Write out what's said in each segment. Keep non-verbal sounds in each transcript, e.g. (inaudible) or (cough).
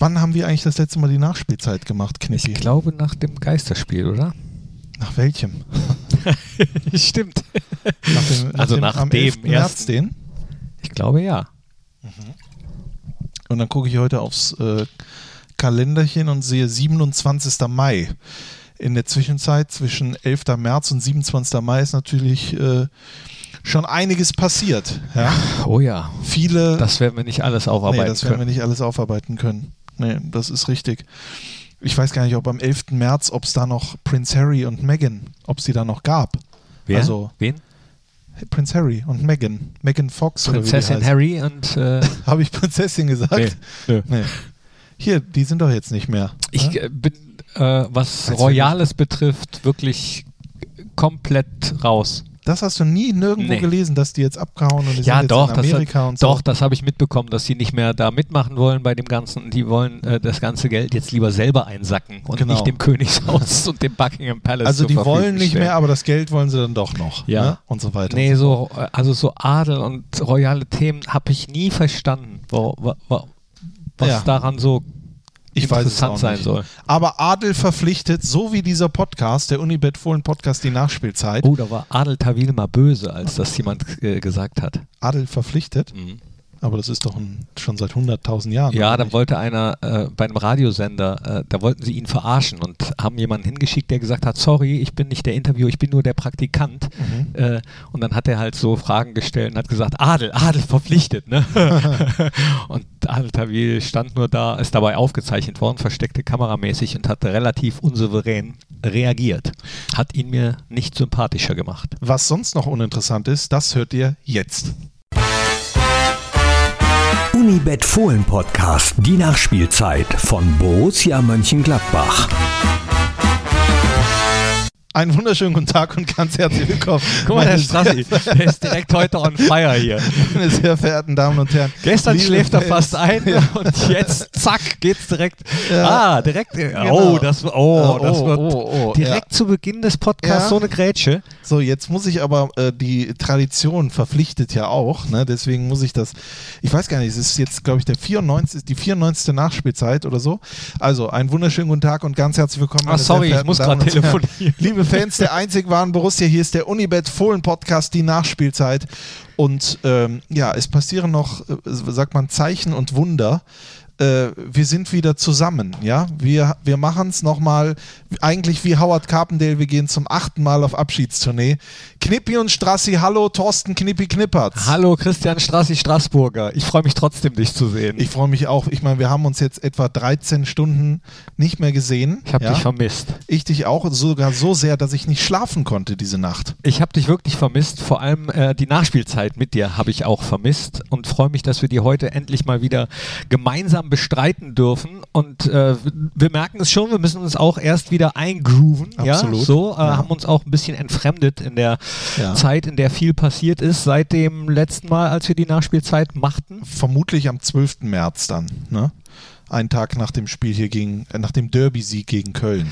Wann haben wir eigentlich das letzte Mal die Nachspielzeit gemacht, Knippi? Ich glaube nach dem Geisterspiel, oder? Nach welchem? (laughs) Stimmt. Nach dem, Also dem, nach am dem 11. März den. Ich glaube ja. Und dann gucke ich heute aufs äh, Kalenderchen und sehe 27. Mai. In der Zwischenzeit zwischen 11. März und 27. Mai ist natürlich äh, schon einiges passiert. Ja? Oh ja. Viele. Das werden wir nicht alles aufarbeiten nee, das werden wir können. nicht alles aufarbeiten können. Nee, das ist richtig. Ich weiß gar nicht, ob am 11. März, ob es da noch Prince Harry und Meghan, ob es die da noch gab. Wer? Also Wen? Prince Harry und Meghan. Meghan Fox Prinzessin oder wie die Harry und äh, (laughs) Habe ich Prinzessin gesagt? nee, nö. Nee. Hier, die sind doch jetzt nicht mehr. Ich ne? äh, bin, äh, was Royales betrifft, wirklich komplett raus. Das hast du nie nirgendwo Nee. gelesen, dass die jetzt abgehauen und die Ja, sind doch, jetzt in Amerika hat, und so. doch, das habe ich mitbekommen, dass sie nicht mehr da mitmachen wollen bei dem Ganzen. Die wollen äh, das ganze Geld jetzt lieber selber einsacken und Genau. nicht dem Königshaus (laughs) und dem Buckingham Palace Also die wollen nicht stellen. mehr, aber das Geld wollen sie dann doch noch. Ja. Ne? Und so weiter. Nee, so, äh, also so Adel und royale Themen habe ich nie verstanden, wo, wo, wo, was Ja. daran so Ich weiß es interessant sein nicht. soll. Aber Adel verpflichtet, so wie dieser Podcast, der Unibet Fohlen Podcast, die Nachspielzeit. Oh, da war Adel Tawil mal böse, als das jemand äh, gesagt hat. Adel verpflichtet, aber das ist doch ein, schon seit 100.000 Jahren. Ja, da wollte einer äh, bei einem Radiosender, äh, da wollten sie ihn verarschen und haben jemanden hingeschickt, der gesagt hat, sorry, ich bin nicht der Interviewer, ich bin nur der Praktikant. Mhm. Äh, und dann hat er halt so Fragen gestellt und hat gesagt, Adel, Adel verpflichtet, ne? (laughs) und Adel Tawil stand nur da, ist dabei aufgezeichnet worden, versteckte kameramäßig und hat relativ unsouverän reagiert. Hat ihn mir nicht sympathischer gemacht. Was sonst noch uninteressant ist, das hört ihr jetzt. Unibet Fohlen Podcast, die Nachspielzeit von Borussia Mönchengladbach. Einen wunderschönen guten Tag und ganz herzlich willkommen. (laughs) Guck mal, der Strassi, der ist direkt heute on fire hier. (laughs) Meine sehr verehrten Damen und Herren. Gestern schläft er fast ein (laughs) und jetzt, zack, geht's direkt. Ja. Ah, direkt. Genau. Oh, das, oh, das Oh, wird oh, oh, direkt zu Beginn des Podcasts Ja. so eine Grätsche. So, jetzt muss ich aber, äh, die Tradition verpflichtet ja auch, ne? deswegen muss ich das, ich weiß gar nicht, es ist jetzt, glaube ich, der 94, die 94. Nachspielzeit oder so. Also, einen wunderschönen guten Tag und ganz herzlich willkommen. Ah, meine sorry, ich muss gerade telefonieren. Liebe Fans der einzig wahren Borussia, hier ist der Unibet Fohlen Podcast, die Nachspielzeit. Und ähm, ja, es passieren noch, äh, sagt man, Zeichen und Wunder. Äh, wir sind wieder zusammen, ja. Wir, wir machen es nochmal, eigentlich wie Howard Carpendale, wir gehen zum achten Mal auf Abschiedstournee. Knippi und Strassi, hallo, Thorsten Knippi Knippertz. Hallo, Christian Strassi Straßburger. Ich freue mich trotzdem, dich zu sehen. Ich freue mich auch. Ich meine, wir haben uns jetzt etwa 13 Stunden nicht mehr gesehen. Ich habe ja? dich vermisst. Ich dich auch, sogar so sehr, dass ich nicht schlafen konnte diese Nacht. Ich habe dich wirklich vermisst. Vor allem äh, die Nachspielzeit mit dir habe ich auch vermisst und freue mich, dass wir die heute endlich mal wieder gemeinsam bestreiten dürfen. Und äh, wir merken es schon, wir müssen uns auch erst wieder eingrooven. Absolut. Ja, so äh, Ja. haben uns auch ein bisschen entfremdet in der Ja. Zeit, in der viel passiert ist, seit dem letzten Mal, als wir die Nachspielzeit machten. Vermutlich am 12. März dann, ne? Ein Tag nach dem Spiel hier gegen, äh, nach dem Derby-Sieg gegen Köln.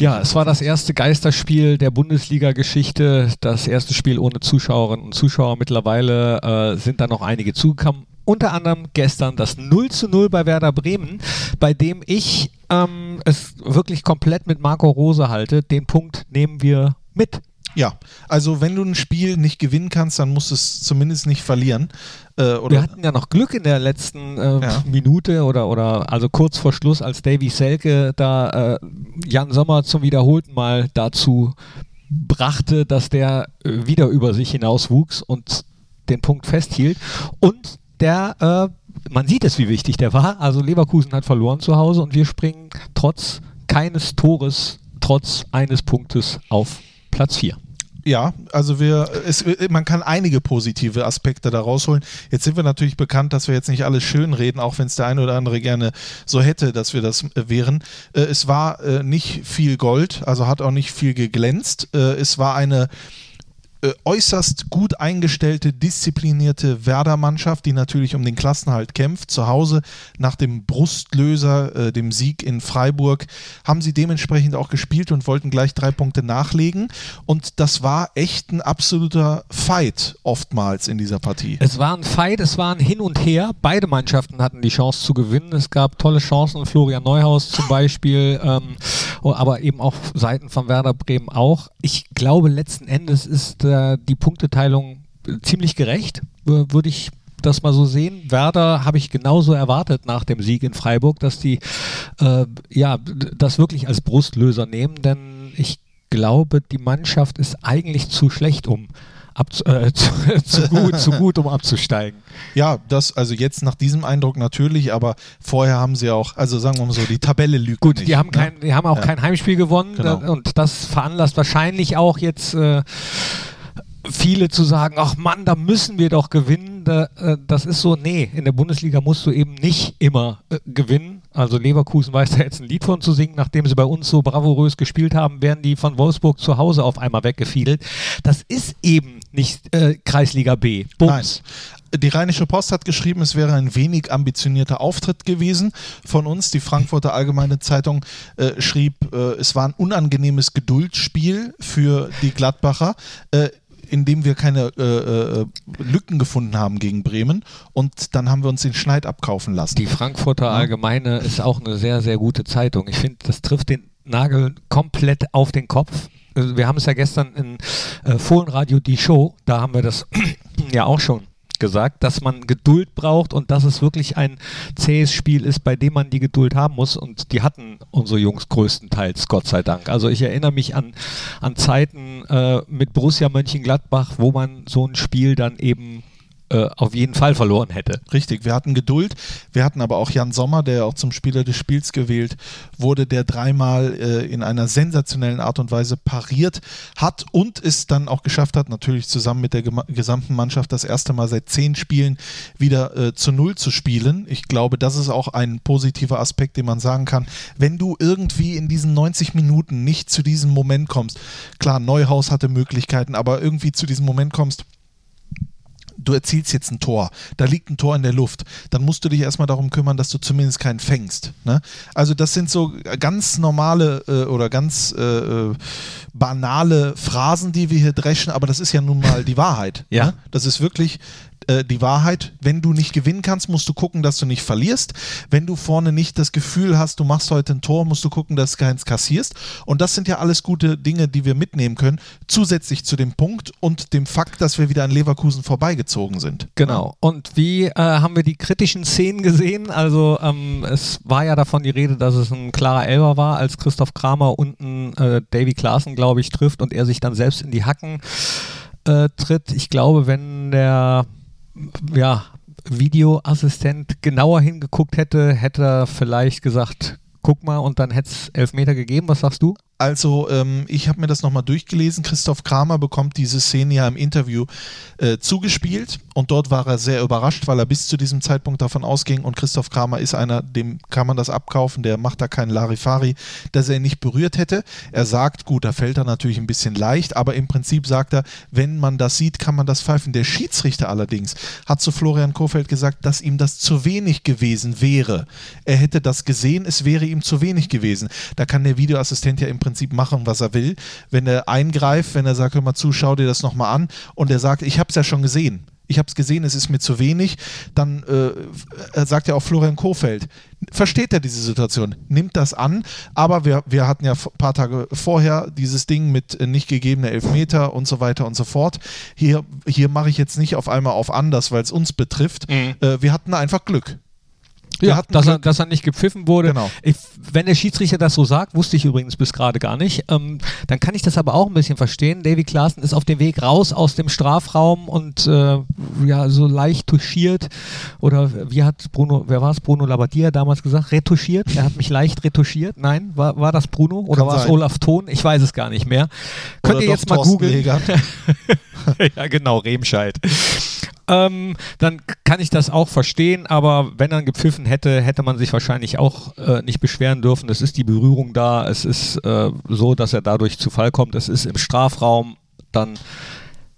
Ja, es war das erste Geisterspiel der Bundesliga-Geschichte, das erste Spiel ohne Zuschauerinnen und Zuschauer. Mittlerweile äh, sind da noch einige zugekommen. Unter anderem gestern das 0 zu 0 bei Werder Bremen, bei dem ich ähm, es wirklich komplett mit Marco Rose halte. Den Punkt nehmen wir mit. Ja, also wenn du ein Spiel nicht gewinnen kannst, dann musst du es zumindest nicht verlieren. Äh, Wir hatten ja noch Glück in der letzten äh, Ja. Minute oder, oder also kurz vor Schluss, als Davy Selke da äh, Jan Sommer zum wiederholten Mal dazu brachte, dass der äh, wieder über sich hinauswuchs und den Punkt festhielt. Und der, äh, man sieht es, wie wichtig der war. Also Leverkusen hat verloren zu Hause und wir springen trotz keines Tores, trotz eines Punktes auf Platz 4. ja, also wir, es, man kann einige positive Aspekte da rausholen. Jetzt sind wir natürlich bekannt, dass wir jetzt nicht alles schön reden, auch wenn es der eine oder andere gerne so hätte, dass wir das äh, wären. Äh, es war äh, nicht viel Gold, also hat auch nicht viel geglänzt. Es war eine äh, äußerst gut eingestellte, disziplinierte Werder-Mannschaft, die natürlich um den Klassenhalt kämpft. Zu Hause nach dem Brustlöser, äh, dem Sieg in Freiburg, haben sie dementsprechend auch gespielt und wollten gleich drei Punkte nachlegen. Und das war echt ein absoluter Fight oftmals in dieser Partie. Es war ein Fight, es war ein Hin und Her. Beide Mannschaften hatten die Chance zu gewinnen. Es gab tolle Chancen, Florian Neuhaus zum Beispiel, ähm, aber eben auch Seiten von Werder Bremen auch. Ich glaube, letzten Endes ist äh, die Punkteteilung ziemlich gerecht, würde ich das mal so sehen. Werder habe ich genauso erwartet nach dem Sieg in Freiburg, dass die äh, ja das wirklich als Brustlöser nehmen, denn ich glaube, die Mannschaft ist eigentlich zu schlecht, um abzu äh, (laughs) zu, zu, gut, zu gut, um abzusteigen. Ja, das, also jetzt nach diesem Eindruck natürlich, aber vorher haben sie auch, also sagen wir mal so, die Tabelle lügt. Gut, nicht, die haben, ne? kein, die haben auch Ja. kein Heimspiel gewonnen Genau. und das veranlasst wahrscheinlich auch jetzt äh, viele zu sagen, ach Mann, da müssen wir doch gewinnen. Da, äh, das ist so, nee, in der Bundesliga musst du eben nicht immer äh, gewinnen. Also Leverkusen weiß da jetzt ein Lied von zu singen, nachdem sie bei uns so bravourös gespielt haben, werden die von Wolfsburg zu Hause auf einmal weggefiedelt. Das ist eben nicht äh, Kreisliga B. Bums. Die Rheinische Post hat geschrieben, es wäre ein wenig ambitionierter Auftritt gewesen von uns. Die Frankfurter Allgemeine Zeitung äh, schrieb, äh, es war ein unangenehmes Geduldsspiel für die Gladbacher. Äh, in dem wir keine äh, äh, Lücken gefunden haben gegen Bremen und dann haben wir uns den Schneid abkaufen lassen. Die Frankfurter Allgemeine ist auch eine sehr, sehr gute Zeitung. Ich finde, das trifft den Nagel komplett auf den Kopf. Also Wir haben es ja gestern in äh, Fohlenradio die Show, da haben wir das (clears throat) ja auch schon gesagt, dass man Geduld braucht und dass es wirklich ein zähes Spiel ist, bei dem man die Geduld haben muss und die hatten unsere Jungs größtenteils, Gott sei Dank. Also ich erinnere mich an, an Zeiten äh, mit Borussia Mönchengladbach, wo man so ein Spiel dann eben äh, auf jeden Fall verloren hätte. Richtig, wir hatten Geduld. Wir hatten aber auch Jan Sommer, der auch zum Spieler des Spiels gewählt wurde, der dreimal äh, in einer sensationellen Art und Weise pariert hat und es dann auch geschafft hat, natürlich zusammen mit der gesamten Mannschaft das erste Mal seit zehn Spielen wieder äh, zu Null zu spielen. Ich glaube, das ist auch ein positiver Aspekt, den man sagen kann. Wenn du irgendwie in diesen 90 Minuten nicht zu diesem Moment kommst, klar, Neuhaus hatte Möglichkeiten, aber irgendwie zu diesem Moment kommst, du erzielst jetzt ein Tor, da liegt ein Tor in der Luft, dann musst du dich erstmal darum kümmern, dass du zumindest keinen fängst. Ne? Also das sind so ganz normale äh, oder ganz äh, äh, banale Phrasen, die wir hier dreschen, aber das ist ja nun mal die Wahrheit. Ja. Ne? Das ist wirklich äh, die Wahrheit. Wenn du nicht gewinnen kannst, musst du gucken, dass du nicht verlierst. Wenn du vorne nicht das Gefühl hast, du machst heute ein Tor, musst du gucken, dass du keins kassierst. Und das sind ja alles gute Dinge, die wir mitnehmen können, zusätzlich zu dem Punkt und dem Fakt, dass wir wieder an Leverkusen vorbeigezogen sind. Genau. Und wie äh, haben wir die kritischen Szenen gesehen? Also ähm, es war ja davon die Rede, dass es ein klarer Elber war, als Christoph Kramer unten äh, Davy Klaassen, glaube ich, trifft und er sich dann selbst in die Hacken äh, tritt. Ich glaube, wenn der ja, Videoassistent genauer hingeguckt hätte, hätte er vielleicht gesagt, guck mal und dann hätte es Elfmeter gegeben. Was sagst du? Also ähm, ich habe mir das nochmal durchgelesen. Christoph Kramer bekommt diese Szene ja im Interview äh, zugespielt und dort war er sehr überrascht, weil er bis zu diesem Zeitpunkt davon ausging und Christoph Kramer ist einer, dem kann man das abkaufen, der macht da keinen Larifari, dass er ihn nicht berührt hätte. Er sagt, gut, da fällt er natürlich ein bisschen leicht, aber im Prinzip sagt er, wenn man das sieht, kann man das pfeifen. Der Schiedsrichter allerdings hat zu Florian Kofeld gesagt, dass ihm das zu wenig gewesen wäre. Er hätte das gesehen, es wäre ihm zu wenig gewesen. Da kann der Videoassistent ja im Prinzip machen, was er will. Wenn er eingreift, wenn er sagt, hör mal zu, schau dir das nochmal an und er sagt, ich habe es ja schon gesehen. Ich habe es gesehen, es ist mir zu wenig. Dann äh, er sagt ja auch Florian Kofeld, versteht er diese Situation, nimmt das an, aber wir, wir hatten ja ein paar Tage vorher dieses Ding mit äh, nicht gegebener Elfmeter und so weiter und so fort. Hier, hier mache ich jetzt nicht auf einmal auf anders, weil es uns betrifft. Mhm. Äh, wir hatten einfach Glück. Ja, dass er, dass er nicht gepfiffen wurde. Genau. Ich, wenn der Schiedsrichter das so sagt, wusste ich übrigens bis gerade gar nicht, ähm, dann kann ich das aber auch ein bisschen verstehen. Davy Klaassen ist auf dem Weg raus aus dem Strafraum und äh, ja, so leicht touchiert. Oder wie hat Bruno, wer war es? Bruno Labbadia damals gesagt? Retuschiert? Er hat mich leicht retuschiert. Nein, war, war das Bruno oder Kann war es sein. Olaf Thon? Ich weiß es gar nicht mehr. Könnt Oder ihr jetzt mal Thorsten googeln? (laughs) Ja, genau, Remscheid. Ähm, dann kann ich das auch verstehen, aber wenn er gepfiffen hätte, hätte man sich wahrscheinlich auch äh, nicht beschweren dürfen. Es ist die Berührung da, es ist äh, so, dass er dadurch zu Fall kommt, es ist im Strafraum, dann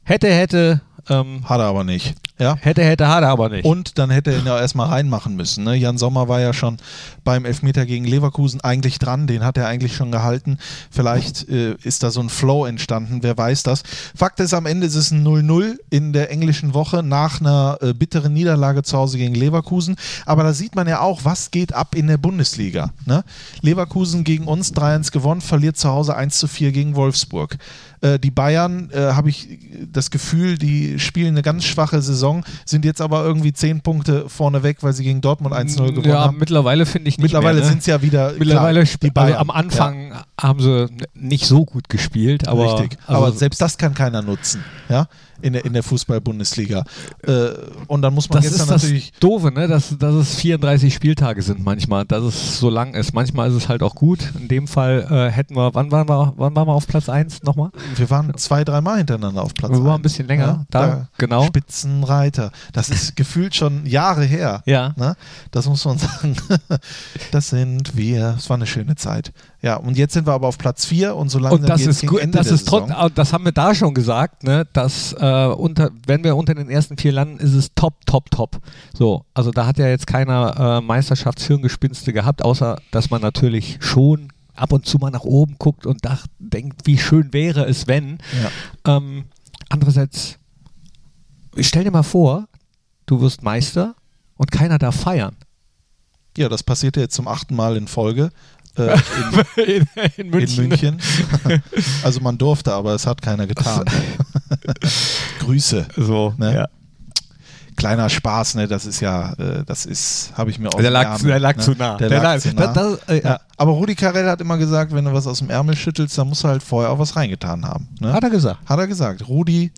Hätte, hätte, ähm, Hat er aber nicht. Ja. hätte, hätte, hat er aber nicht. Und dann hätte er ihn ja erstmal reinmachen müssen. Ne? Jan Sommer war ja schon beim Elfmeter gegen Leverkusen eigentlich dran, den hat er eigentlich schon gehalten. Vielleicht äh, ist da so ein Flow entstanden, wer weiß das. Fakt ist, am Ende ist es ein 0-0 in der englischen Woche nach einer äh, bitteren Niederlage zu Hause gegen Leverkusen. Aber da sieht man ja auch, was geht ab in der Bundesliga. Ne? Leverkusen gegen uns 3-1 gewonnen, verliert zu Hause 1-4 gegen Wolfsburg. Äh, die Bayern, äh, habe ich das Gefühl, die spielen eine ganz schwache Saison, sind jetzt aber irgendwie 10 Punkte vorne weg, weil sie gegen Dortmund 1-0 gewonnen ja, haben. mittlerweile finde ich nicht Mittlerweile ne? sind es ja wieder Mittlerweile klar, die sp- also Bayern. am Anfang haben sie nicht so gut gespielt, ja, aber richtig. also, aber selbst das kann keiner nutzen, ja, in der, in der Fußball-Bundesliga. Äh, und dann muss man das gestern ist das natürlich Doofe, ne? dass, dass es 34 Spieltage sind manchmal, dass es so lang ist. Manchmal ist es halt auch gut. In dem Fall äh, hätten wir, wann waren wir, wann waren wir auf Platz 1 nochmal? Wir waren zwei, dreimal hintereinander auf Platz Wir waren ein bisschen länger. Ja, da, genau. Spitzenreiter. Das ist (laughs) gefühlt schon Jahre her. Ja. Ne? Das muss man sagen. (laughs) das sind wir. Es war eine schöne Zeit. Ja, und jetzt sind wir aber auf Platz 4 und so langsam Und das ist gegen gut, Ende das der ist Saison. das haben wir da schon gesagt, ne, dass äh, unter, wenn wir unter den ersten vier landen, ist es top, top, top. So, also da hat ja jetzt keiner äh, Meisterschaftshirngespinste gehabt, außer dass man natürlich schon ab und zu mal nach oben guckt und dacht, denkt, wie schön wäre es, wenn. Ja. Ähm, andererseits, stell dir mal vor, du wirst Meister und keiner darf feiern. ja, das passierte jetzt zum achten Mal in Folge. Äh, (laughs) in, in, in München. (laughs) also man durfte, aber es hat keiner getan. (laughs) (laughs) Grüße. So, Ne? ja. Kleiner Spaß, ne? Das ist ja, äh, das ist, habe ich mir aus Der lag, Ärmel, der lag ne? zu nah. Der, Der lag zu nah. da- äh, ja. Aber Rudi Carell hat immer gesagt, wenn du was aus dem Ärmel schüttelst, dann musst du halt vorher auch was reingetan haben. Ne? Hat er gesagt. Hat er gesagt. Rudi,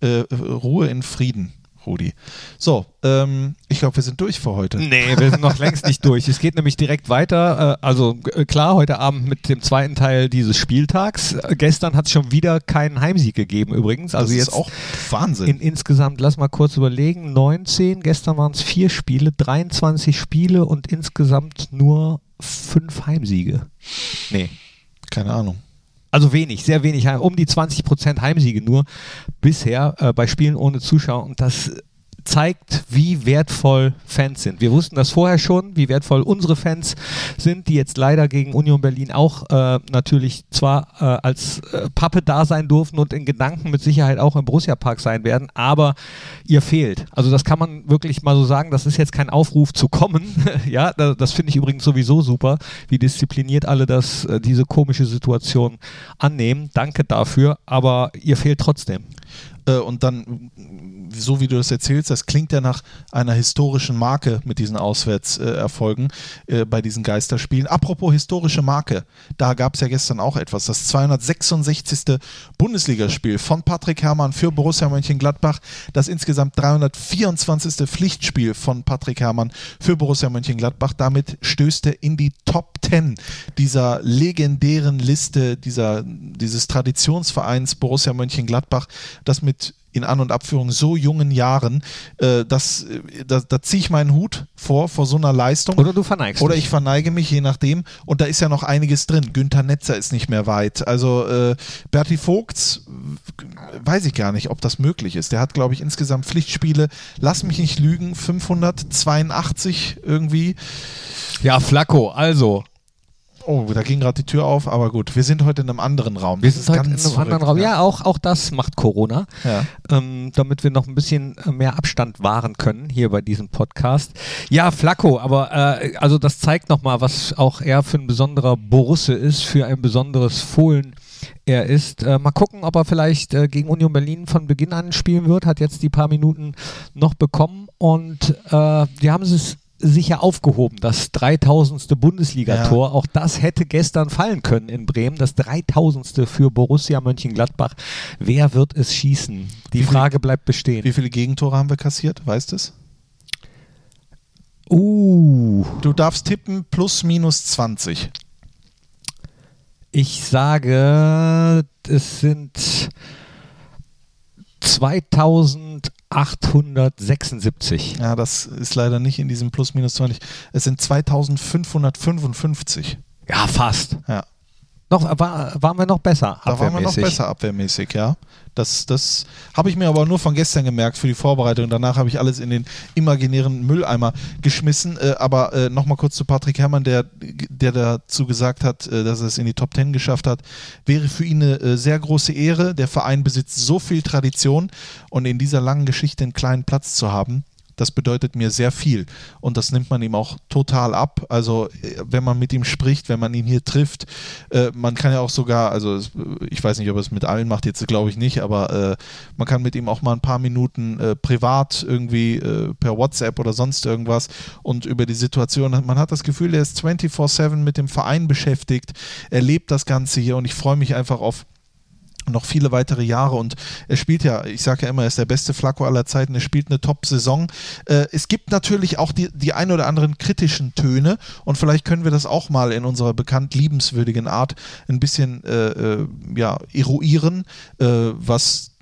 äh, Ruhe in Frieden, Rudi. So, ähm, ich glaube, wir sind durch für heute. Nee, (laughs) wir sind noch längst nicht durch. Es geht nämlich direkt weiter. Äh, also äh, klar, heute Abend mit dem zweiten Teil dieses Spieltags. Äh, Gestern hat es schon wieder keinen Heimsieg gegeben übrigens. Also das jetzt ist auch Wahnsinn. in insgesamt, lass mal kurz überlegen, 19, gestern waren es vier Spiele, 23 Spiele und insgesamt nur fünf Heimsiege. Nee. Keine Ahnung. Also wenig, sehr wenig, um die 20% Heimsiege nur bisher äh, bei Spielen ohne Zuschauer. Und das zeigt, wie wertvoll Fans sind. Wir wussten das vorher schon, wie wertvoll unsere Fans sind, die jetzt leider gegen Union Berlin auch äh, natürlich zwar äh, als äh, Pappe da sein durften und in Gedanken mit Sicherheit auch im Borussia Park sein werden, aber ihr fehlt. Also das kann man wirklich mal so sagen, das ist jetzt kein Aufruf zu kommen. (laughs) ja, da, das finde ich übrigens sowieso super, wie diszipliniert alle das, äh, diese komische Situation annehmen. Danke dafür, aber ihr fehlt trotzdem. Äh, und dann, so wie du das erzählst, das klingt ja nach einer historischen Marke mit diesen Auswärtserfolgen äh, bei diesen Geisterspielen. Apropos historische Marke, da gab es ja gestern auch etwas. Das 266. Bundesligaspiel von Patrick Herrmann für Borussia Mönchengladbach. Das insgesamt 324. Pflichtspiel von Patrick Herrmann für Borussia Mönchengladbach. Damit stößt er in die Top 10 dieser legendären Liste dieser, dieses Traditionsvereins Borussia Mönchengladbach, das mit in An- und Abführung so jungen Jahren, äh, das, äh, da, da ziehe ich meinen Hut vor, vor so einer Leistung. Oder du verneigst Oder ich verneige mich, je nachdem. Und da ist ja noch einiges drin. Günther Netzer ist nicht mehr weit. Also äh, Berti Vogts, weiß ich gar nicht, ob das möglich ist. Der hat, glaube ich, insgesamt Pflichtspiele, lass mich nicht lügen, 582 irgendwie. Ja, Flacco, also. Oh, da ging gerade die Tür auf, aber gut, wir sind heute in einem anderen Raum. Wir Das sind heute in einem anderen verrückt, Raum. Ja, auch, auch das macht Corona, Ja. ähm, damit wir noch ein bisschen äh, mehr Abstand wahren können hier bei diesem Podcast. Ja, Flacco, aber äh, also das zeigt nochmal, was auch er für ein besonderer Borusse ist, für ein besonderes Fohlen er ist. Äh, mal gucken, ob er vielleicht äh, gegen Union Berlin von Beginn an spielen wird. Hat jetzt die paar Minuten noch bekommen und äh, die haben es sicher aufgehoben, das 3000. Bundesligator. Auch das hätte gestern fallen können in Bremen, das 3000. für Borussia Mönchengladbach. Wer wird es schießen? Die Wie viel- Frage bleibt bestehen. Wie viele Gegentore haben wir kassiert? Weißt du es? Uh, Du darfst tippen plus minus 20. ich sage, es sind 2876. Ja, das ist leider nicht in diesem plus minus 20. Es sind 2555. Ja, fast. Ja. Noch, war, waren wir noch besser Da waren wir noch besser abwehrmäßig, ja. Das, das habe ich mir aber nur von gestern gemerkt für die Vorbereitung. Danach habe ich alles in den imaginären Mülleimer geschmissen. Äh, aber äh, nochmal kurz zu Patrick Herrmann, der, der dazu gesagt hat, äh, dass er es in die Top Ten geschafft hat. Wäre für ihn eine äh, sehr große Ehre. Der Verein besitzt so viel Tradition und in dieser langen Geschichte einen kleinen Platz zu haben, das bedeutet mir sehr viel. Und das nimmt man ihm auch total ab. Also, äh, wenn man mit ihm spricht, wenn man ihn hier trifft, äh, man kann ja auch sogar, also ich weiß nicht, ob er es mit allen macht, jetzt glaube ich nicht, aber äh, man kann mit ihm auch mal ein paar Minuten äh, privat irgendwie äh, per WhatsApp oder sonst irgendwas und über die Situation, man hat das Gefühl, er ist 24-7 mit dem Verein beschäftigt, er lebt das Ganze hier und ich freue mich einfach auf noch viele weitere Jahre. Und er spielt ja, ich sage ja immer, er ist der beste Flacco aller Zeiten, er spielt eine Top-Saison. Äh, es gibt natürlich auch die, die ein oder anderen kritischen Töne. Und vielleicht können wir das auch mal in unserer bekannt liebenswürdigen Art ein bisschen äh, äh ja, eruieren, äh, was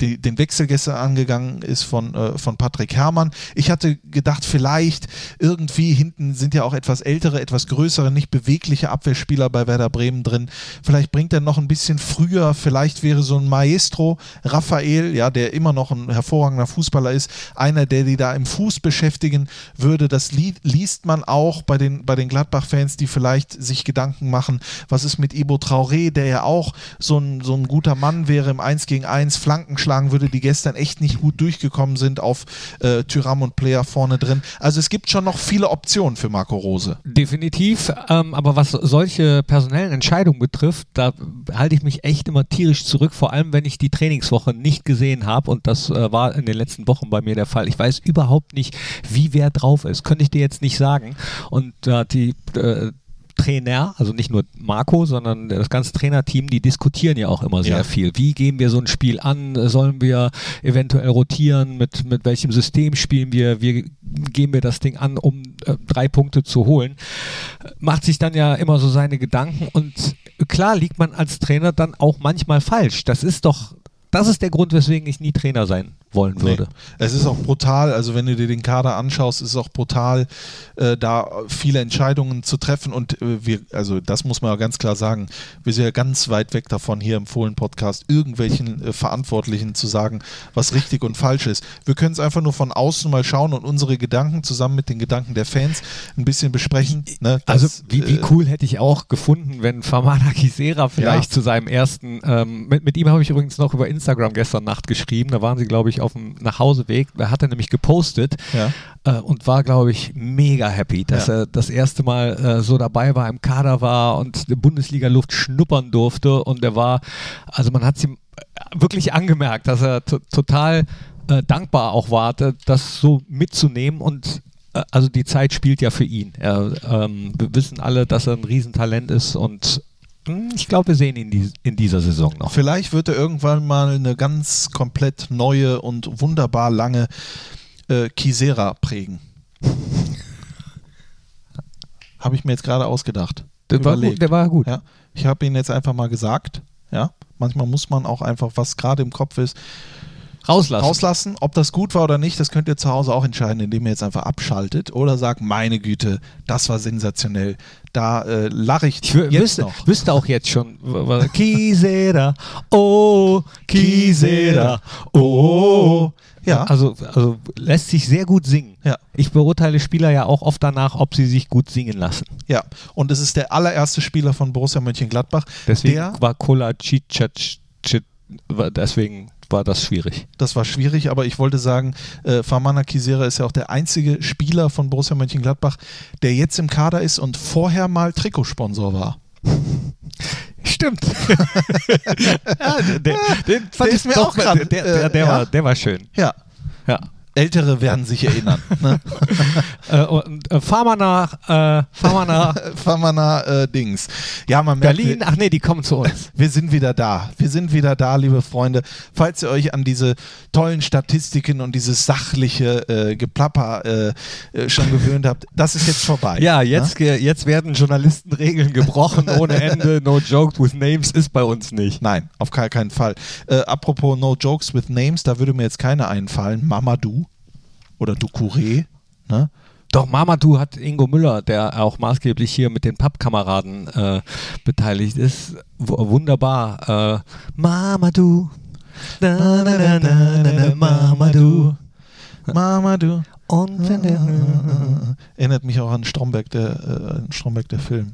die, den Wechsel gestern angegangen ist von, äh, von Patrick Herrmann. Ich hatte gedacht, vielleicht irgendwie hinten sind ja auch etwas ältere, etwas größere, nicht bewegliche Abwehrspieler bei Werder Bremen drin. Vielleicht bringt er noch ein bisschen früher, vielleicht wäre so ein Maestro Raphael, ja, der immer noch ein hervorragender Fußballer ist, einer, der die da im Fuß beschäftigen würde. Das li liest man auch bei den, bei den Gladbach-Fans, die vielleicht sich Gedanken machen, was ist mit Ibo Traoré, der ja auch so ein, so ein guter Mann wäre im 1 gegen 1, Flankenschlag schlagen würde, die gestern echt nicht gut durchgekommen sind auf äh, Tyram und Player vorne drin. Also es gibt schon noch viele Optionen für Marco Rose. Definitiv, ähm, aber was solche personellen Entscheidungen betrifft, da halte ich mich echt immer tierisch zurück, vor allem wenn ich die Trainingswoche nicht gesehen habe und das äh, war in den letzten Wochen bei mir der Fall. Ich weiß überhaupt nicht, wie wer drauf ist. Könnte ich dir jetzt nicht sagen. Und äh, die äh, Trainer, also nicht nur Marco, sondern das ganze Trainerteam, die diskutieren ja auch immer sehr ja. viel. Wie gehen wir so ein Spiel an? Sollen wir eventuell rotieren? Mit, mit welchem System spielen wir? Wie gehen wir das Ding an, um äh, drei Punkte zu holen? Macht sich dann ja immer so seine Gedanken und klar liegt man als Trainer dann auch manchmal falsch. Das ist doch, das ist der Grund, weswegen ich nie Trainer sein wollen würde. Nee. Es ist auch brutal, also wenn du dir den Kader anschaust, ist es auch brutal, äh, da viele Entscheidungen zu treffen und äh, wir, also das muss man ja ganz klar sagen, wir sind ja ganz weit weg davon, hier im Fohlen-Podcast irgendwelchen äh, Verantwortlichen zu sagen, was richtig und falsch ist. Wir können es einfach nur von außen mal schauen und unsere Gedanken zusammen mit den Gedanken der Fans ein bisschen besprechen. Ne, also wie, wie, äh, cool hätte ich auch gefunden, wenn Famana Kisera vielleicht ja. zu seinem ersten, ähm, mit, mit ihm habe ich übrigens noch über Instagram gestern Nacht geschrieben, da waren sie glaube ich auf dem Nachhauseweg, da hat er nämlich gepostet ja. äh, und war, glaube ich, mega happy, dass ja. er das erste Mal äh, so dabei war, im Kader war und die Bundesliga-Luft schnuppern durfte und er war, also man hat es ihm wirklich angemerkt, dass er total äh, dankbar auch war, das so mitzunehmen und äh, also die Zeit spielt ja für ihn. Er, ähm, wir wissen alle, dass er ein Riesentalent ist und ich glaube, wir sehen ihn in dieser Saison noch. Vielleicht wird er irgendwann mal eine ganz komplett neue und wunderbar lange äh, Kisera prägen. (laughs) habe ich mir jetzt gerade ausgedacht. Der war, gut, der war gut. Ja, ich habe ihn jetzt einfach mal gesagt. Ja, manchmal muss man auch einfach, was gerade im Kopf ist, rauslassen. rauslassen. Ob das gut war oder nicht, das könnt ihr zu Hause auch entscheiden, indem ihr jetzt einfach abschaltet oder sagt, meine Güte, das war sensationell. Da äh, lache ich, ich jetzt wüsste, noch. wüsste auch jetzt schon. Kisera, oh, Kisera, oh. Ja. Also, also lässt sich sehr gut singen. Ja. Ich beurteile Spieler ja auch oft danach, ob sie sich gut singen lassen. Ja, und es ist der allererste Spieler von Borussia Mönchengladbach. Deswegen der, war Kola Cicac, deswegen war das schwierig. Das war schwierig, aber ich wollte sagen, äh, Famana Kisera ist ja auch der einzige Spieler von Borussia Mönchengladbach, der jetzt im Kader ist und vorher mal Trikotsponsor war. (laughs) Stimmt. (laughs) ja, den, den fand der ich mir auch gerade. Der, der, der, äh, ja. war, der war schön. Ja. Ja. Ältere werden sich erinnern. (laughs) Ne? äh, und, äh, fahr mal nach, äh, fahr mal nach, (laughs) fahr mal nach äh, Dings. Ja, man merkt, Berlin. Ach nee, die kommen zu uns. (laughs) Wir sind wieder da. Wir sind wieder da, liebe Freunde. Falls ihr euch an diese tollen Statistiken und dieses sachliche äh, Geplapper äh, äh, schon gewöhnt habt, das ist jetzt vorbei. Ja, ne? jetzt, ne? jetzt werden Journalistenregeln gebrochen ohne Ende. No jokes with names ist bei uns nicht. Nein, auf gar keinen Fall. apropos No jokes with names, da würde mir jetzt keine einfallen. Mamadou oder Ducouré, ne? Doch, Mamadou hat Ingo Müller, der auch maßgeblich hier mit den Pappkameraden äh, beteiligt ist, wunderbar. Äh, Mamadou. Na, na, na, Mamadou. Mamadou. Und wenn der. Erinnert mich auch an Stromberg, der, äh, Stromberg, der Film.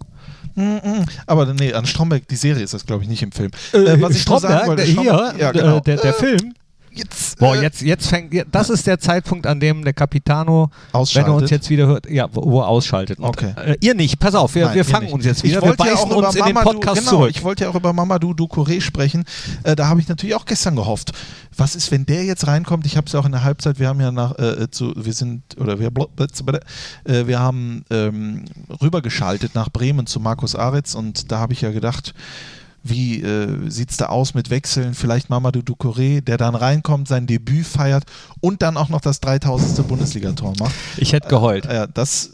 Mm, mm. Aber nee, an Stromberg, die Serie ist das, glaube ich, nicht im Film. Äh, was ich noch sagen wollte, hier, ja, genau. der, der äh, Film. Jetzt, Boah, äh, jetzt, jetzt fängt, das ist der Zeitpunkt, an dem der Capitano, wenn er uns jetzt wieder hört, ja, wo, er ausschaltet. Und, Okay. Äh, ihr nicht, pass auf, wir, Nein, wir fangen uns jetzt Ich wieder, wir wollte ja beißen auch über uns in den Podcast genau, zurück. Ich wollte ja auch über Mamadou Ducouré sprechen. Äh, da habe ich natürlich auch gestern gehofft. Was ist, wenn der jetzt reinkommt? Ich habe es ja auch in der Halbzeit, wir haben ja nach, äh, zu, wir sind, oder wir, äh, wir haben ähm, rübergeschaltet nach Bremen zu Markus Aretz und da habe ich ja gedacht, wie äh, sieht es da aus mit Wechseln? Vielleicht Mamadou Ducouré, der dann reinkommt, sein Debüt feiert und dann auch noch das 3000. Bundesligator macht. Ich hätte geheult. Ja, das,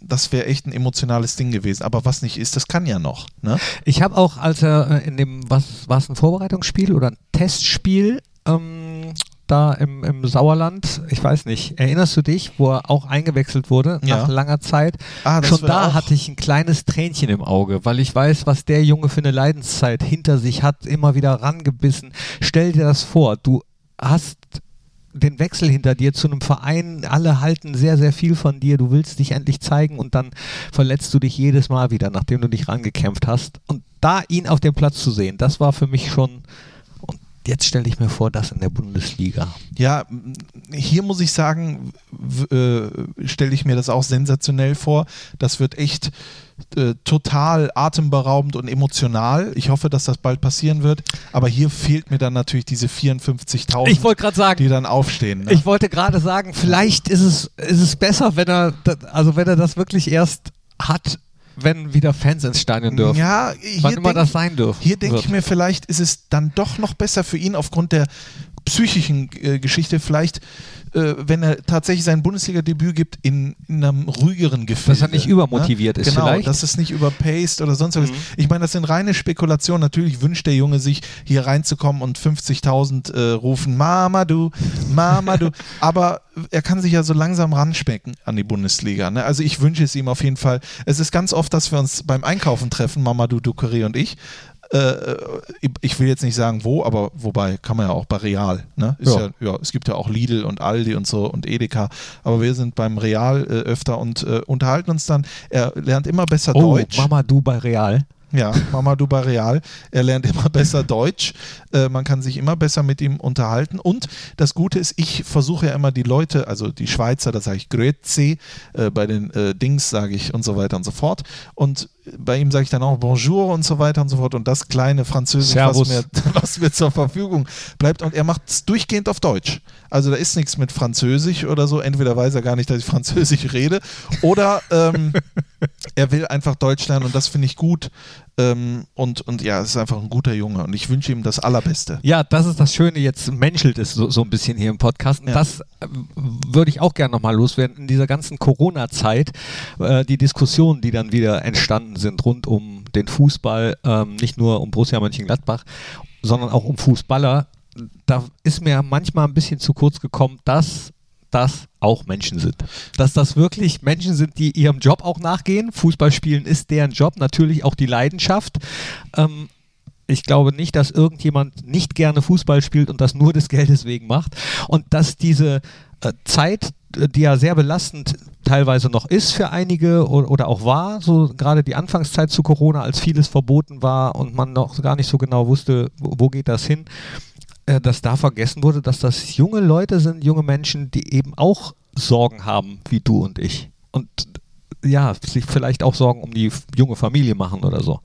das wäre echt ein emotionales Ding gewesen. Aber was nicht ist, das kann ja noch. Ne? Ich habe auch, als er äh, in dem, was war es, ein Vorbereitungsspiel oder ein Testspiel ähm, da im, im Sauerland, ich weiß nicht, erinnerst du dich, wo er auch eingewechselt wurde Ja. nach langer Zeit? Ah, Schon da hatte ich ein kleines Tränchen im Auge, weil ich weiß, was der Junge für eine Leidenszeit hinter sich hat, immer wieder rangebissen. Stell dir das vor, du hast den Wechsel hinter dir zu einem Verein, alle halten sehr, sehr viel von dir, du willst dich endlich zeigen und dann verletzt du dich jedes Mal wieder, nachdem du dich rangekämpft hast. Und da ihn auf dem Platz zu sehen, das war für mich schon. Jetzt stelle ich mir vor, das in der Bundesliga. Ja, hier muss ich sagen, äh, stelle ich mir das auch sensationell vor. Das wird echt äh, total atemberaubend und emotional. Ich hoffe, dass das bald passieren wird. Aber hier fehlt mir dann natürlich diese 54.000, Ich wollte gerade sagen, die dann aufstehen. Ne? Ich wollte gerade sagen, vielleicht ist es, ist es besser, wenn er, also wenn er das wirklich erst hat, wenn wieder Fans ins Stadion dürfen. Ja, hier Wann immer denk- das sein dürfen. Hier denke ich mir, vielleicht ist es dann doch noch besser für ihn aufgrund der psychischen äh, Geschichte, vielleicht, äh, wenn er tatsächlich sein Bundesliga-Debüt gibt, in, in einem ruhigeren Gefühl. Dass er nicht übermotiviert ist genau, vielleicht? dass es nicht überpaced oder sonst was. Mhm. Ich meine, das sind reine Spekulationen. Natürlich wünscht der Junge sich, hier reinzukommen und 50.000 äh, rufen, Mama du, Mama du. (laughs) Aber er kann sich ja so langsam ranspecken an die Bundesliga. Ne? Also ich wünsche es ihm auf jeden Fall. Es ist ganz oft, dass wir uns beim Einkaufen treffen, Mamadou Ducouré und ich. Äh, ich will jetzt nicht sagen wo, aber wobei kann man ja auch bei Real. Ne? Ja. Ja. Ja, es gibt ja auch Lidl und Aldi und so und Edeka. Aber wir sind beim Real äh, öfter und äh, unterhalten uns dann. Er lernt immer besser Oh, Deutsch. Mama, du bei Real. Ja, Mamadou bei Real. Er lernt (laughs) immer besser Deutsch. Äh, man kann sich immer besser mit ihm unterhalten. Und das Gute ist, ich versuche ja immer die Leute, also die Schweizer, da sage ich Grüezi, äh, bei den äh, Dings sage ich und so weiter und so fort. Und bei ihm sage ich dann auch Bonjour und so weiter und so fort. Und das kleine Französisch, was mir, (laughs) was mir zur Verfügung bleibt. Und er macht es durchgehend auf Deutsch. Also da ist nichts mit Französisch oder so. Entweder weiß er gar nicht, dass ich Französisch rede oder ähm, (laughs) er will einfach Deutsch lernen und das finde ich gut. Ähm, und, und ja, es ist einfach ein guter Junge und ich wünsche ihm das Allerbeste. Ja, das ist das Schöne, jetzt menschelt es so, so ein bisschen hier im Podcast. Ja. Das äh, würde ich auch gerne nochmal loswerden. In dieser ganzen Corona-Zeit, äh, die Diskussionen, die dann wieder entstanden sind rund um den Fußball, ähm, nicht nur um Borussia Mönchengladbach, sondern auch um Fußballer, da ist mir manchmal ein bisschen zu kurz gekommen, dass das auch Menschen sind. Dass das wirklich Menschen sind, die ihrem Job auch nachgehen. Fußball spielen ist deren Job, natürlich auch die Leidenschaft. Ähm, ich glaube nicht, dass irgendjemand nicht gerne Fußball spielt und das nur des Geldes wegen macht. Und dass diese äh, Zeit, äh, die ja sehr belastend teilweise noch ist für einige oder, oder auch war, so gerade die Anfangszeit zu Corona, als vieles verboten war und man noch gar nicht so genau wusste, wo, wo geht das hin, dass da vergessen wurde, dass das junge Leute sind, junge Menschen, die eben auch Sorgen haben, wie du und ich. Und ja, sich vielleicht auch Sorgen um die junge Familie machen oder so.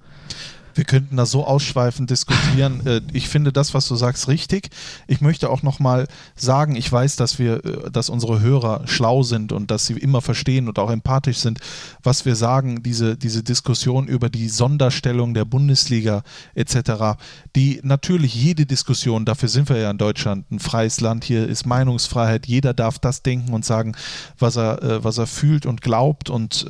Wir könnten da so ausschweifend diskutieren. Äh, Ich finde das, was du sagst, richtig. Ich möchte auch nochmal sagen, ich weiß, dass wir, äh, dass unsere Hörer schlau sind und dass sie immer verstehen und auch empathisch sind, was wir sagen, diese, diese Diskussion über die Sonderstellung der Bundesliga etc., die natürlich jede Diskussion, dafür sind wir ja in Deutschland ein freies Land, hier ist Meinungsfreiheit, jeder darf das denken und sagen, was er, äh, was er fühlt und glaubt und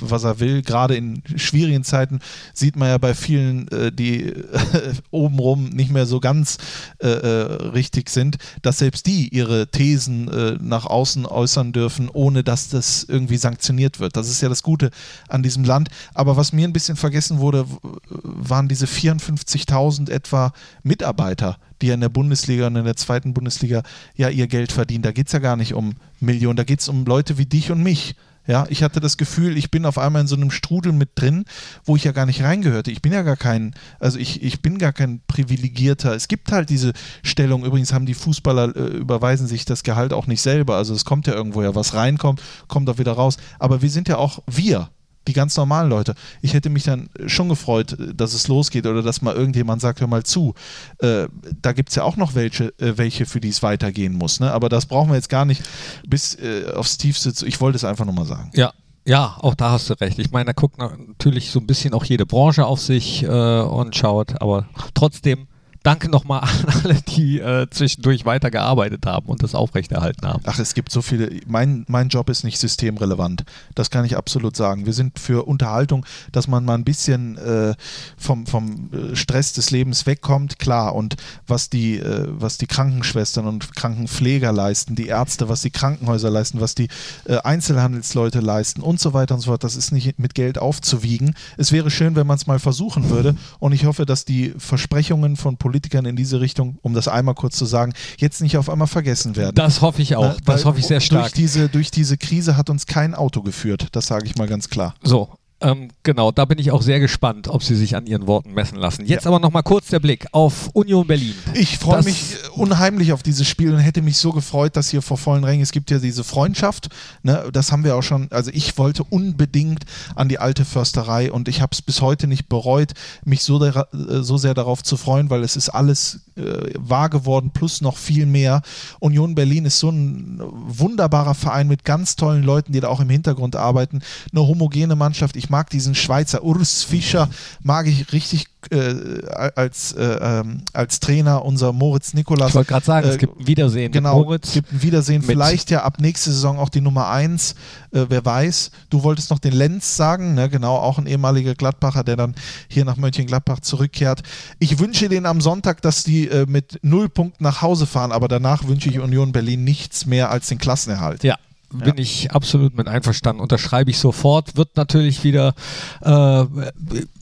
was er will. Gerade in schwierigen Zeiten sieht man ja bei vielen vielen, äh, die äh, (laughs) obenrum nicht mehr so ganz äh, äh, richtig sind, dass selbst die ihre Thesen äh, nach außen äußern dürfen, ohne dass das irgendwie sanktioniert wird. Das ist ja das Gute an diesem Land. Aber was mir ein bisschen vergessen wurde, waren diese 54.000 etwa Mitarbeiter, die in der Bundesliga und in der zweiten Bundesliga ja ihr Geld verdienen. Da geht es ja gar nicht um Millionen, da geht es um Leute wie dich und mich. Ja, ich hatte das Gefühl, ich bin auf einmal in so einem Strudel mit drin, wo ich ja gar nicht reingehörte. Ich bin ja gar kein, also ich, ich bin gar kein Privilegierter. Es gibt halt diese Stellung, übrigens haben die Fußballer, äh, überweisen sich das Gehalt auch nicht selber. Also es kommt ja irgendwo ja, was reinkommt, kommt auch wieder raus. Aber wir sind ja auch wir die ganz normalen Leute. Ich hätte mich dann schon gefreut, dass es losgeht oder dass mal irgendjemand sagt, hör mal zu. Äh, da gibt es ja auch noch welche, äh, welche, für die es weitergehen muss. Ne? Aber das brauchen wir jetzt gar nicht bis äh, aufs Tiefste zu. Ich wollte es einfach nochmal sagen. Ja. Ja, auch da hast du recht. Ich meine, da guckt natürlich so ein bisschen auch jede Branche auf sich äh, und schaut, aber trotzdem danke nochmal an alle, die äh, zwischendurch weitergearbeitet haben und das aufrechterhalten haben. Ach, es gibt so viele. Mein, mein Job ist nicht systemrelevant. Das kann ich absolut sagen. Wir sind für Unterhaltung, dass man mal ein bisschen äh, vom, vom äh, Stress des Lebens wegkommt, klar. Und was die, äh, was die Krankenschwestern und Krankenpfleger leisten, die Ärzte, was die Krankenhäuser leisten, was die äh, Einzelhandelsleute leisten und so weiter und so fort, das ist nicht mit Geld aufzuwiegen. Es wäre schön, wenn man es mal versuchen würde. Und ich hoffe, dass die Versprechungen von Politikern Politikern in diese Richtung, um das einmal kurz zu sagen, jetzt nicht auf einmal vergessen werden. Das hoffe ich auch. das hoffe ich sehr stark. Durch diese, durch diese Krise hat uns kein Auto geführt. Das sage ich mal ganz klar. So, ähm, genau, da bin ich auch sehr gespannt, ob sie sich an ihren Worten messen lassen. Jetzt ja. aber nochmal kurz der Blick auf Union Berlin. Ich freue mich unheimlich auf dieses Spiel und hätte mich so gefreut, dass hier vor vollen Rängen, es gibt ja diese Freundschaft, ne, das haben wir auch schon, also ich wollte unbedingt an die alte Försterei und ich habe es bis heute nicht bereut, mich so, der, äh, so sehr darauf zu freuen, weil es ist alles äh, wahr geworden, plus noch viel mehr. Union Berlin ist so ein wunderbarer Verein mit ganz tollen Leuten, die da auch im Hintergrund arbeiten. Eine homogene Mannschaft. Ich mag diesen Schweizer Urs Fischer, mag ich richtig äh, als, äh, ähm, als Trainer, unser Moritz Nikolas. Ich wollte gerade sagen, es äh, gibt ein Wiedersehen genau, mit Moritz. Es gibt ein Wiedersehen, vielleicht ja ab nächste Saison auch die Nummer 1, äh, wer weiß. Du wolltest noch den Lenz sagen, ne? genau, auch ein ehemaliger Gladbacher, der dann hier nach Mönchengladbach zurückkehrt. Ich wünsche denen am Sonntag, dass die äh, mit null Punkten nach Hause fahren, aber danach wünsche ich Union Berlin nichts mehr als den Klassenerhalt. Ja, bin ja. ich absolut mit einverstanden. Unterschreibe ich sofort. Wird natürlich wieder, äh,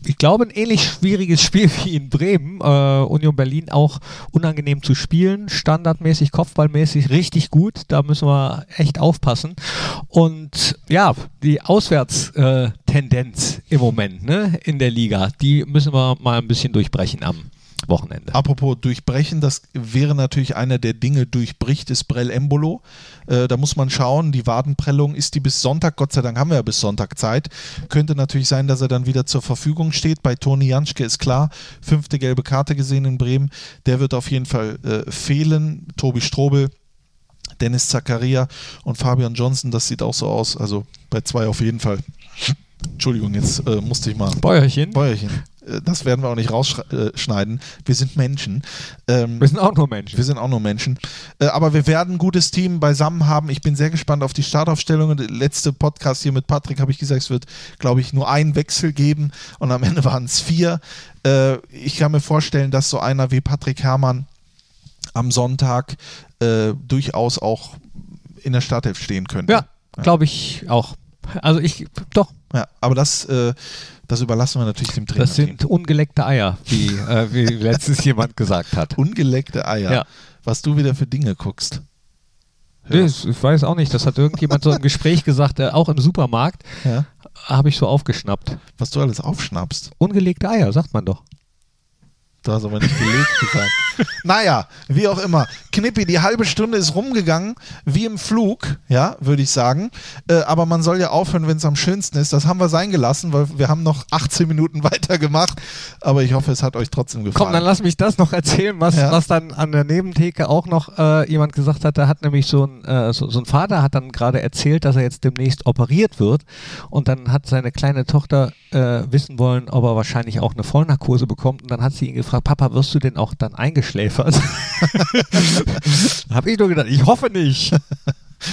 ich glaube, ein ähnlich schwieriges (laughs) Spiel wie in Bremen. Äh, Union Berlin auch unangenehm zu spielen. Standardmäßig, kopfballmäßig richtig gut. Da müssen wir echt aufpassen. Und ja, die Auswärtstendenz im Moment ne, in der Liga, die müssen wir mal ein bisschen durchbrechen am Wochenende. Apropos durchbrechen, das wäre natürlich einer der Dinge, durchbricht ist Brell Embolo. Äh, da muss man schauen, die Wadenprellung ist die bis Sonntag, Gott sei Dank haben wir ja bis Sonntag Zeit. Könnte natürlich sein, dass er dann wieder zur Verfügung steht. Bei Toni Janschke ist klar, fünfte gelbe Karte gesehen in Bremen. Der wird auf jeden Fall äh, fehlen. Tobi Strobel. Dennis Zakaria und Fabian Johnson, das sieht auch so aus. Also bei zwei auf jeden Fall. Entschuldigung, jetzt äh, musste ich mal. Bäuerchen. Bäuerchen. Äh, das werden wir auch nicht rausschneiden. Wir sind Menschen. Ähm, wir sind auch nur Menschen. Wir sind auch nur Menschen. Äh, aber wir werden ein gutes Team beisammen haben. Ich bin sehr gespannt auf die Startaufstellung. Der letzte Podcast hier mit Patrick habe ich gesagt, es wird, glaube ich, nur einen Wechsel geben und am Ende (laughs) waren es vier. Äh, ich kann mir vorstellen, dass so einer wie Patrick Herrmann am Sonntag äh, durchaus auch in der Startelf stehen könnte. Ja, glaube ich auch. Also ich, doch. Ja, aber das äh, das überlassen wir natürlich dem Trainer. Das sind ungeleckte Eier, wie, äh, wie (laughs) letztens jemand gesagt hat. Ungeleckte Eier. Ja. Was du wieder für Dinge guckst. Nee, ich weiß auch nicht. Das hat irgendjemand so im Gespräch gesagt, äh, auch im Supermarkt. Ja. Habe ich so aufgeschnappt. Was du alles aufschnappst. Ungelegte Eier, sagt man doch. Du hast aber nicht gelegt gesagt. naja, wie auch immer. Knippi, die halbe Stunde ist rumgegangen, wie im Flug, ja, würde ich sagen. Äh, aber man soll ja aufhören, wenn es am schönsten ist. Das haben wir sein gelassen, weil wir haben noch 18 Minuten (laughs) weitergemacht. Aber ich hoffe, es hat euch trotzdem gefallen. Komm, dann lass mich das noch erzählen, was, ja. was dann an der Nebentheke auch noch äh, jemand gesagt hat. Da hat nämlich so ein, äh, so, so ein Vater hat dann gerade erzählt, dass er jetzt demnächst operiert wird. Und dann hat seine kleine Tochter äh, wissen wollen, ob er wahrscheinlich auch eine Vollnarkose bekommt. Und dann hat sie ihn gefragt, gefragt, Papa, wirst du denn auch dann eingeschläfert? (laughs) habe ich nur gedacht, ich hoffe nicht.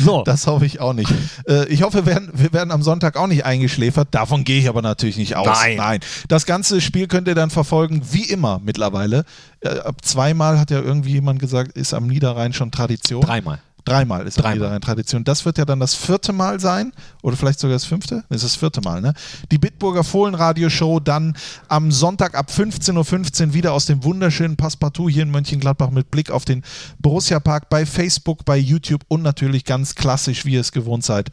So. Das hoffe ich auch nicht. Äh, ich hoffe, wir werden, wir werden am Sonntag auch nicht eingeschläfert. Davon gehe ich aber natürlich nicht aus. Nein. Nein. Das ganze Spiel könnt ihr dann verfolgen, wie immer mittlerweile. Äh, ab zweimal hat ja irgendwie jemand gesagt, ist am Niederrhein schon Tradition. Dreimal. Dreimal ist Dreimal. Niederrhein Tradition. Das wird ja dann das vierte Mal sein. Oder vielleicht sogar das fünfte? Das ist das vierte Mal, ne? Die Bitburger Fohlenradio-Show dann am Sonntag ab 15.15 Uhr wieder aus dem wunderschönen Passepartout hier in Mönchengladbach mit Blick auf den Borussia-Park bei Facebook, bei YouTube und natürlich ganz klassisch, wie ihr es gewohnt seid,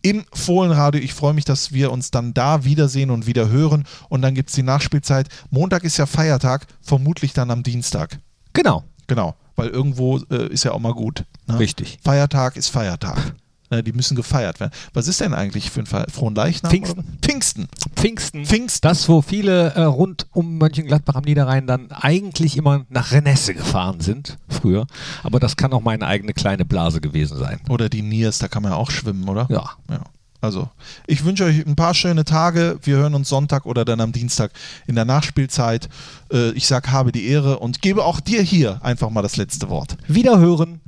im Fohlenradio. Ich freue mich, dass wir uns dann da wiedersehen und wieder hören. Und dann gibt es die Nachspielzeit. Montag ist ja Feiertag, vermutlich dann am Dienstag. Genau. Genau, weil irgendwo äh, ist ja auch mal gut. Ne? Richtig. Feiertag ist Feiertag. Ne, die müssen gefeiert werden. Was ist denn eigentlich für ein Fe frohen Leichnam? Pfingsten. Pfingsten. Pfingsten. Pfingsten. Das, wo viele äh, rund um Mönchengladbach am Niederrhein dann eigentlich immer nach Renesse gefahren sind, früher. Aber das kann auch meine eigene kleine Blase gewesen sein. Oder die Niers, da kann man ja auch schwimmen, oder? Ja. ja. Also, ich wünsche euch ein paar schöne Tage. Wir hören uns Sonntag oder dann am Dienstag in der Nachspielzeit. Äh, ich sage, habe die Ehre und gebe auch dir hier einfach mal das letzte Wort. Wiederhören.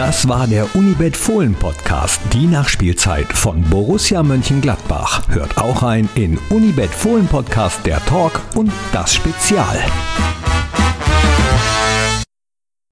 Das war der Unibet Fohlen Podcast, die Nachspielzeit von Borussia Mönchengladbach. Hört auch rein in Unibet Fohlen Podcast, der Talk und das Spezial.